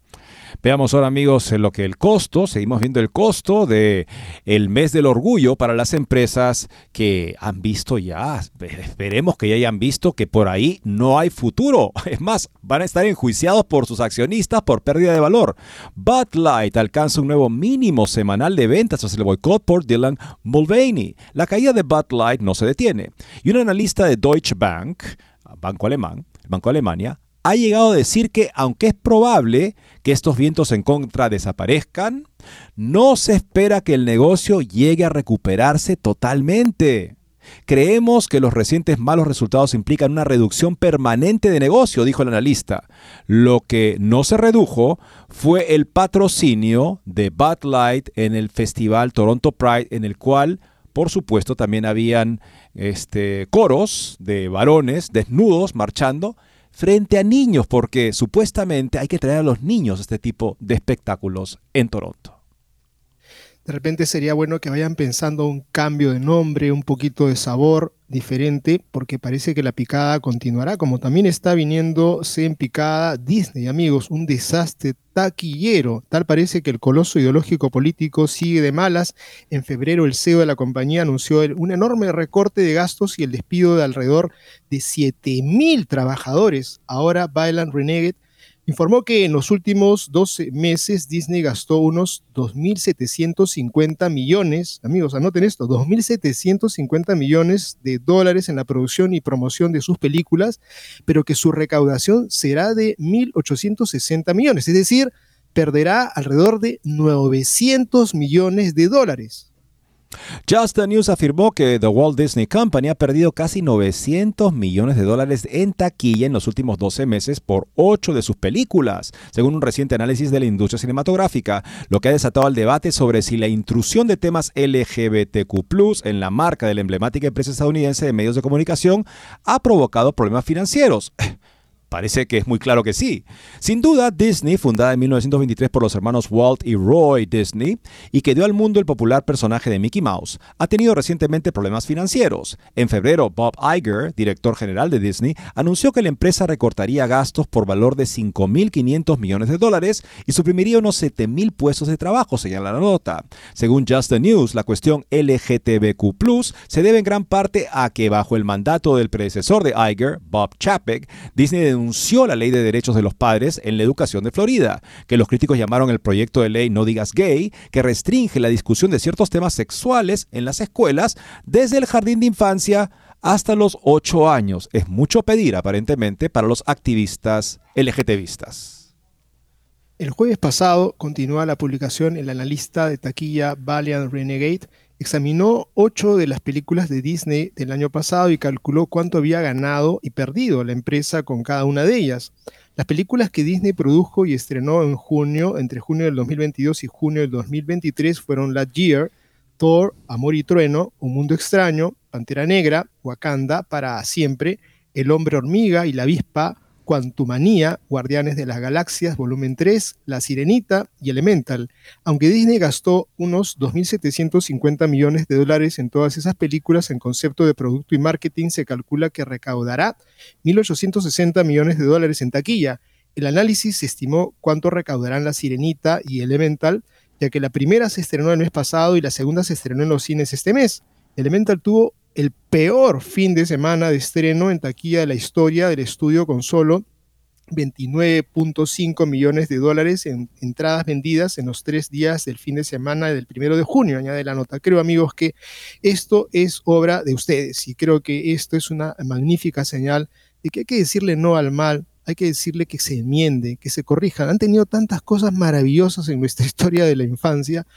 Veamos ahora amigos lo que el costo, seguimos viendo el costo de el mes del orgullo para las empresas que han visto ya, esperemos que ya hayan visto que por ahí no hay futuro. [laughs] Es más, van a estar enjuiciados por sus accionistas por pérdida de valor. Bud Light alcanza un nuevo mínimo semanal de ventas tras el boicot por Dylan Mulvaney. La caída de Bud Light no se detiene. Y un analista de Deutsche Bank, banco alemán, Banco de Alemania, ha llegado a decir que aunque es probable que estos vientos en contra desaparezcan, no se espera que el negocio llegue a recuperarse totalmente. Creemos que los recientes malos resultados implican una reducción permanente de negocio, dijo el analista. Lo que no se redujo fue el patrocinio de Bud Light en el festival Toronto Pride, en el cual, por supuesto, también habían este, coros de varones desnudos marchando frente a niños, porque supuestamente hay que traer a los niños este tipo de espectáculos en Toronto. De repente sería bueno que vayan pensando un cambio de nombre, un poquito de sabor diferente, porque parece que la picada continuará, como también está viniéndose en picada Disney, amigos, un desastre taquillero. Tal parece que el coloso ideológico político sigue de malas. En febrero el CEO de la compañía anunció un enorme recorte de gastos y el despido de alrededor de 7.000 trabajadores. Ahora bailan Renegade informó que en los últimos 12 meses Disney gastó unos 2.750 millones, amigos, anoten esto, 2.750 millones de dólares en la producción y promoción de sus películas, pero que su recaudación será de 1.860 millones, es decir, perderá alrededor de 900 millones de dólares. Just the News afirmó que The Walt Disney Company ha perdido casi 900 millones de dólares en taquilla en los últimos 12 meses por 8 de sus películas, según un reciente análisis de la industria cinematográfica, lo que ha desatado el debate sobre si la intrusión de temas LGBTQ en la marca de la emblemática empresa estadounidense de medios de comunicación ha provocado problemas financieros. Parece que es muy claro que sí. Sin duda, Disney, fundada en 1923 por los hermanos Walt y Roy Disney, y que dio al mundo el popular personaje de Mickey Mouse, ha tenido recientemente problemas financieros. En febrero, Bob Iger, director general de Disney, anunció que la empresa recortaría gastos por valor de 5.500 millones de dólares y suprimiría unos 7.000 puestos de trabajo, señala la nota. Según Just the News, la cuestión LGTBQ se debe en gran parte a que bajo el mandato del predecesor de Iger, Bob Chapek, Disney denunció la ley de derechos de los padres en la educación de Florida, que los críticos llamaron el proyecto de ley No digas gay, que restringe la discusión de ciertos temas sexuales en las escuelas desde el jardín de infancia hasta los 8 años. Es mucho pedir, aparentemente, para los activistas LGTBistas. El jueves pasado continúa la publicación el analista de taquilla Valiant Renegade examinó ocho de las películas de Disney del año pasado y calculó cuánto había ganado y perdido la empresa con cada una de ellas. Las películas que Disney produjo y estrenó en junio, entre junio del 2022 y junio del 2023, fueron Year, Thor, Amor y Trueno, Un Mundo Extraño, Pantera Negra, Wakanda, Para Siempre, El Hombre Hormiga y la Avispa, Quantumania, Guardianes de las Galaxias, volumen 3, La Sirenita y Elemental. Aunque Disney gastó unos 2.750 millones de dólares en todas esas películas en concepto de producto y marketing, se calcula que recaudará 1.860 millones de dólares en taquilla. El análisis estimó cuánto recaudarán La Sirenita y Elemental, ya que la primera se estrenó el mes pasado y la segunda se estrenó en los cines este mes. Elemental tuvo el peor fin de semana de estreno en taquilla de la historia del estudio con solo 29.5 millones de dólares en entradas vendidas en los tres días del fin de semana del primero de junio, añade la nota. Creo, amigos, que esto es obra de ustedes y creo que esto es una magnífica señal de que hay que decirle no al mal, hay que decirle que se enmiende, que se corrijan. Han tenido tantas cosas maravillosas en nuestra [laughs] historia de la infancia,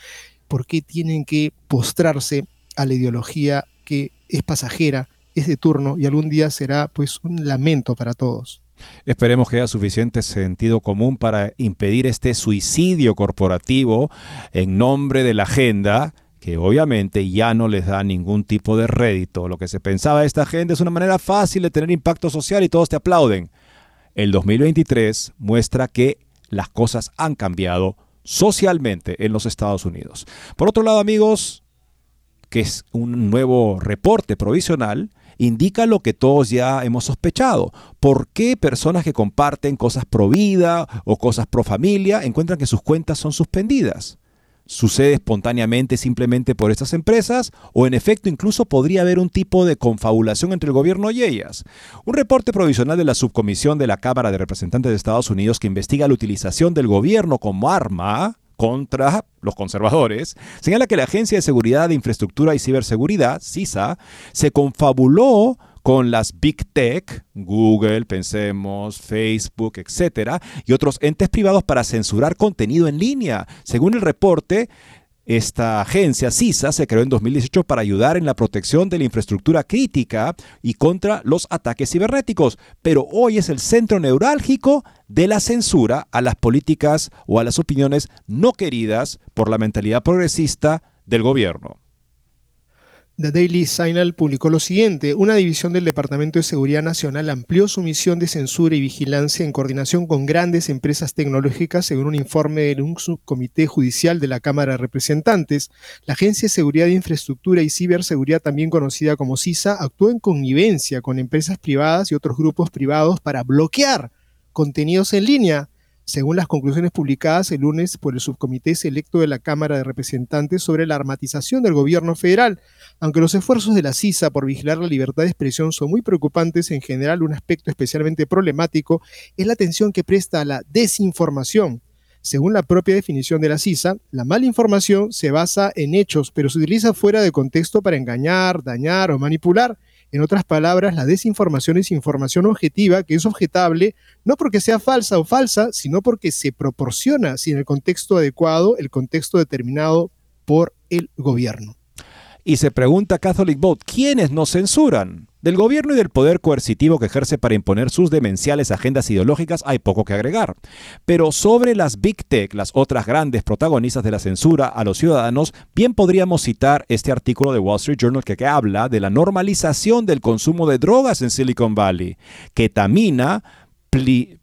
¿por qué tienen que postrarse a la ideología que es pasajera, es de turno y algún día será pues un lamento para todos. Esperemos que haya suficiente sentido común para impedir este suicidio corporativo en nombre de la agenda que obviamente ya no les da ningún tipo de rédito. Lo que se pensaba de esta agenda es una manera fácil de tener impacto social y todos te aplauden. El 2023 muestra que las cosas han cambiado socialmente en los Estados Unidos. Por otro lado, amigos, que es un nuevo reporte provisional, indica lo que todos ya hemos sospechado. ¿Por qué personas que comparten cosas pro vida o cosas pro familia encuentran que sus cuentas son suspendidas? ¿Sucede espontáneamente simplemente por estas empresas? ¿O en efecto incluso podría haber un tipo de confabulación entre el gobierno y ellas? Un reporte provisional de la subcomisión de la Cámara de Representantes de Estados Unidos que investiga la utilización del gobierno como arma contra los conservadores, señala que la Agencia de Seguridad de Infraestructura y Ciberseguridad, CISA, se confabuló con las Big Tech, Google, pensemos, Facebook, etcétera, y otros entes privados para censurar contenido en línea. Según el reporte, esta agencia, CISA, se creó en 2018 para ayudar en la protección de la infraestructura crítica y contra los ataques cibernéticos, pero hoy es el centro neurálgico de la censura a las políticas o a las opiniones no queridas por la mentalidad progresista del gobierno. The Daily Signal publicó lo siguiente. Una división del Departamento de Seguridad Nacional amplió su misión de censura y vigilancia en coordinación con grandes empresas tecnológicas, según un informe de un subcomité judicial de la Cámara de Representantes. La Agencia de Seguridad de Infraestructura y Ciberseguridad, también conocida como CISA, actuó en connivencia con empresas privadas y otros grupos privados para bloquear contenidos en línea según las conclusiones publicadas el lunes por el subcomité selecto de la Cámara de Representantes sobre la armatización del gobierno federal. Aunque los esfuerzos de la CISA por vigilar la libertad de expresión son muy preocupantes, en general un aspecto especialmente problemático es la atención que presta a la desinformación. Según la propia definición de la CISA, la mala información se basa en hechos, pero se utiliza fuera de contexto para engañar, dañar o manipular. En otras palabras, la desinformación es información objetiva que es objetable no porque sea falsa o falsa, sino porque se proporciona sin el contexto adecuado, el contexto determinado por el gobierno. Y se pregunta Catholic Vote, ¿quiénes nos censuran? Del gobierno y del poder coercitivo que ejerce para imponer sus demenciales agendas ideológicas hay poco que agregar. Pero sobre las Big Tech, las otras grandes protagonistas de la censura a los ciudadanos, bien podríamos citar este artículo de Wall Street Journal que, habla de la normalización del consumo de drogas en Silicon Valley. Ketamina,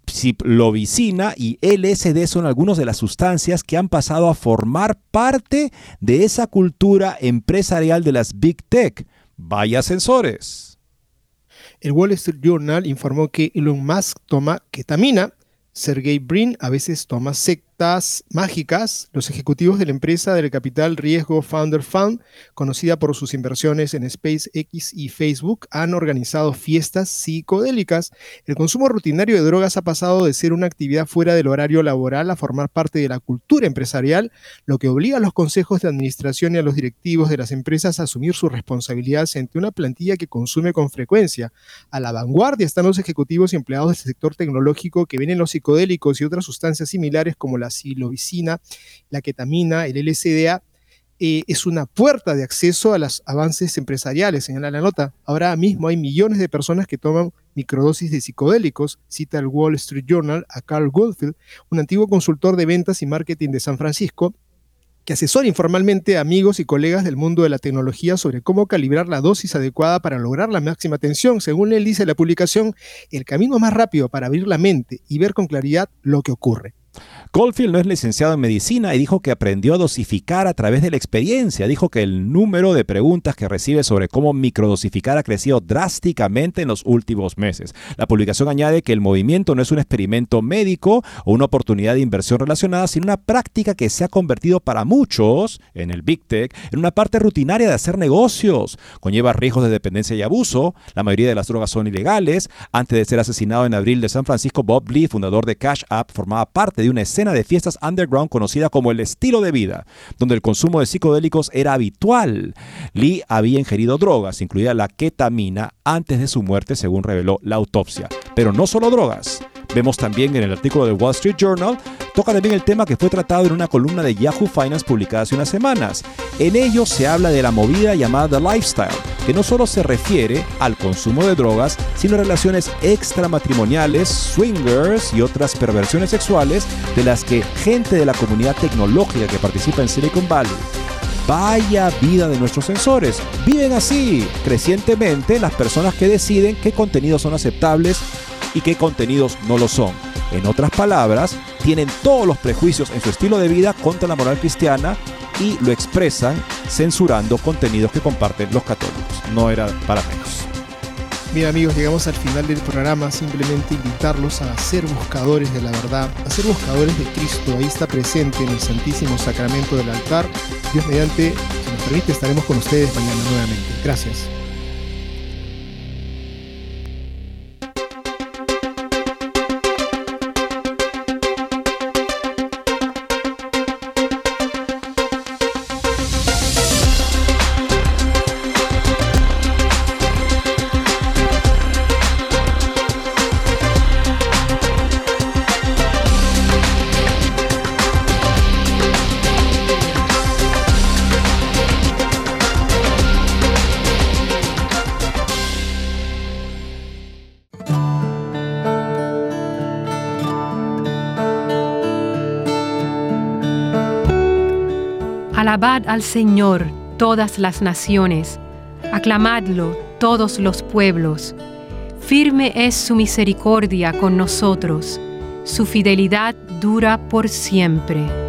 psilocibina y LSD son algunas de las sustancias que han pasado a formar parte de esa cultura empresarial de las Big Tech. Vaya sensores. El Wall Street Journal informó que Elon Musk toma ketamina, Sergey Brin a veces toma sectas mágicas. Los ejecutivos de la empresa del capital riesgo Founder Fund, conocida por sus inversiones en SpaceX y Facebook, han organizado fiestas psicodélicas. El consumo rutinario de drogas ha pasado de ser una actividad fuera del horario laboral a formar parte de la cultura empresarial, lo que obliga a los consejos de administración y a los directivos de las empresas a asumir sus responsabilidades ante una plantilla que consume con frecuencia. A la vanguardia están los ejecutivos y empleados del sector tecnológico que ven en los psicodélicos y otras sustancias similares como la psilocibina, la ketamina, el LSDA, eh, es una puerta de acceso a los avances empresariales, señala la nota. Ahora mismo hay millones de personas que toman microdosis de psicodélicos, cita el Wall Street Journal a Carl Goldfield, un antiguo consultor de ventas y marketing de San Francisco, que asesora informalmente a amigos y colegas del mundo de la tecnología sobre cómo calibrar la dosis adecuada para lograr la máxima atención. Según él dice la publicación, el camino más rápido para abrir la mente y ver con claridad lo que ocurre. Goldfield no es licenciado en medicina y dijo que aprendió a dosificar a través de la experiencia. Dijo que el número de preguntas que recibe sobre cómo microdosificar ha crecido drásticamente en los últimos meses. La publicación añade que el movimiento no es un experimento médico o una oportunidad de inversión relacionada, sino una práctica que se ha convertido para muchos en el Big Tech en una parte rutinaria de hacer negocios. Conlleva riesgos de dependencia y abuso. La mayoría de las drogas son ilegales. Antes de ser asesinado en abril de San Francisco, Bob Lee, fundador de Cash App, formaba parte de una escena de fiestas underground conocida como el estilo de vida, donde el consumo de psicodélicos era habitual. Lee había ingerido drogas, incluida la ketamina, antes de su muerte, según reveló la autopsia. Pero no solo drogas. Vemos también en el artículo de Wall Street Journal, toca también el tema que fue tratado en una columna de Yahoo Finance publicada hace unas semanas. En ello se habla de la movida llamada The Lifestyle, que no solo se refiere al consumo de drogas, sino relaciones extramatrimoniales, swingers y otras perversiones sexuales de las que gente de la comunidad tecnológica que participa en Silicon Valley Vaya vida de nuestros sensores. Viven así, crecientemente, las personas que deciden qué contenidos son aceptables y qué contenidos no lo son. En otras palabras, tienen todos los prejuicios en su estilo de vida contra la moral cristiana y lo expresan censurando contenidos que comparten los católicos. No era para menos. Bien amigos, llegamos al final del programa, simplemente invitarlos a ser buscadores de la verdad, a ser buscadores de Cristo, ahí está presente en el Santísimo Sacramento del altar. Dios mediante, si nos permite, estaremos con ustedes mañana nuevamente. Gracias. Alabad al Señor todas las naciones, aclamadlo todos los pueblos. Firme es su misericordia con nosotros, su fidelidad dura por siempre.